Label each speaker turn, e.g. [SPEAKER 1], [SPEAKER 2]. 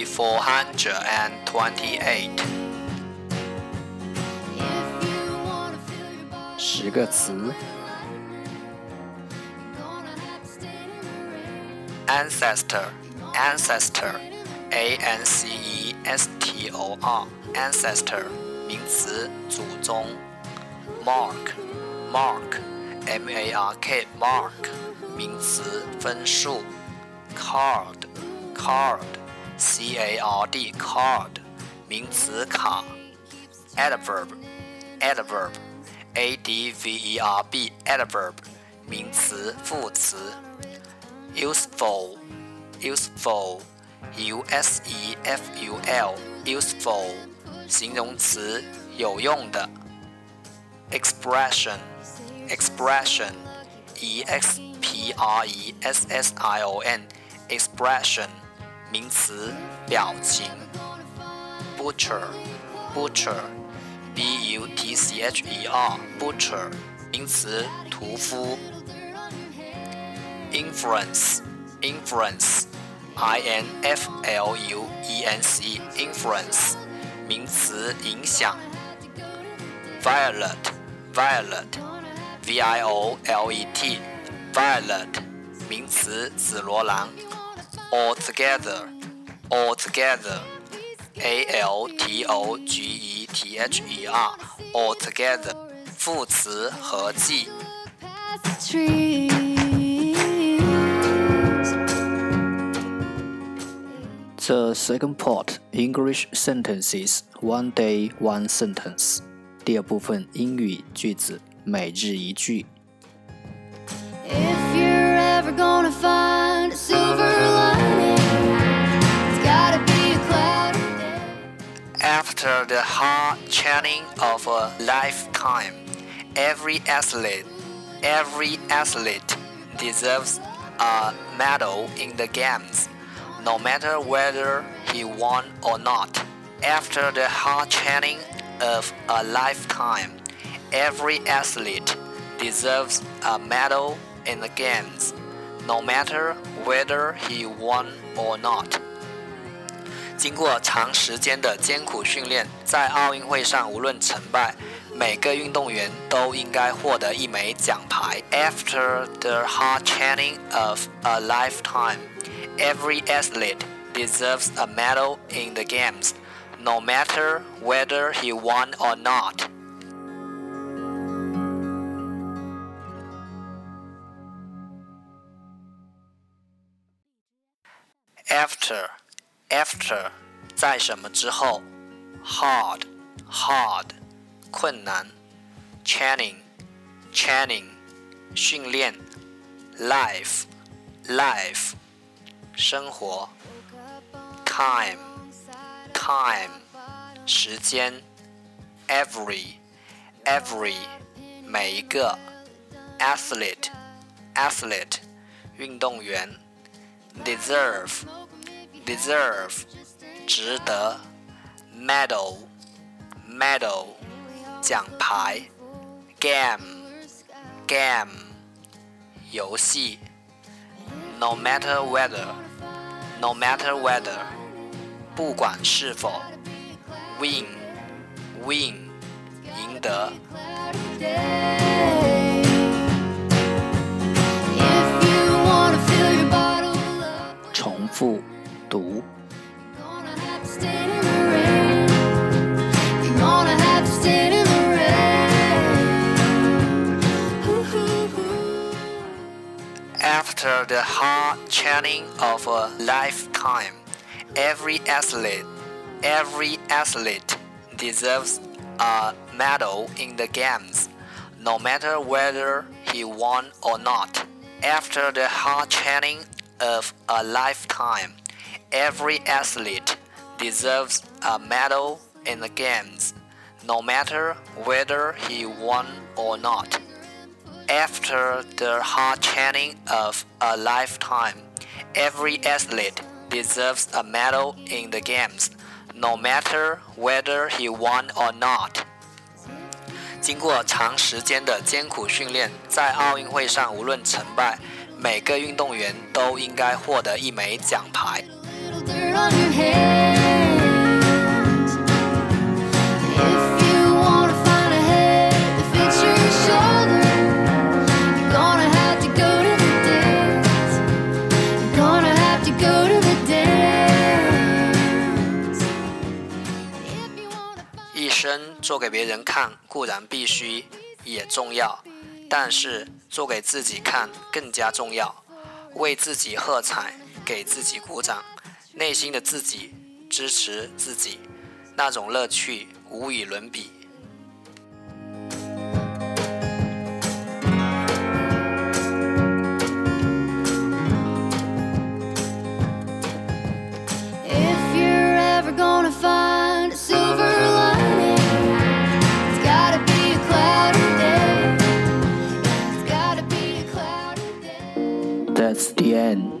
[SPEAKER 1] Day four hundred and twenty-eight。十个词：ancestor，ancestor，a n c e s t o r，ancestor，名词，祖宗；mark，mark，m a r k，mark，名词，分数；card，card。 C A R D card 名词卡，adverb adverb A D V E R B adverb 名词副词，useful useful U S E F U L useful 形容词有用的，expression expression E X P R E S S I O N expression 名词，表情。butcher，butcher，b u t c h e r，butcher，名词，屠夫。influence，influence，i n f l u e n c e，influence，名词，影响。violet，violet，v i o l e t，violet，名词，紫罗兰。altogether, altogether, a l t o g e t h e r, altogether，副词合计。The second part English sentences one day one sentence。第二部分英语句子每日一句。 Ever gonna find a silver After the hard training of a lifetime, every athlete, every athlete deserves a medal in the games, no matter whether he won or not. After the hard training of a lifetime, every athlete deserves a medal in the games, no matter whether he won or not. 经过长时间的艰苦训练，在奥运会上无论成败，每个运动员都应该获得一枚奖牌。After the hard training of a lifetime, every athlete deserves a medal in the games, no matter whether he won or not. After After，在什么之后？Hard，hard，困难。Training，training，训练。Life，life，生活。Time，time，时间。Every，every，每一个。Athlete，athlete，运动员。Deserve。 Deserve 值得，medal medal 奖牌，game game 游戏，no matter whether no matter whether 不管是否，win win 赢得。重复。读。After the hard training of a lifetime, every athlete, every athlete deserves a medal in the games, no matter whether he won or not. After the hard training of a lifetime, every athlete deserves a medal in the games, no matter whether he won or not. After the hard training of a lifetime, every athlete deserves a medal in the games, no matter whether he won or not. 经过长时间的艰苦训练，在奥运会上无论成败，每个运动员都应该获得一枚奖牌。 一生做给别人看固然必须也重要，但是做给自己看更加重要。为自己喝彩，给自己鼓掌，内心的自己支持自己，那种乐趣无与伦比。That's the end，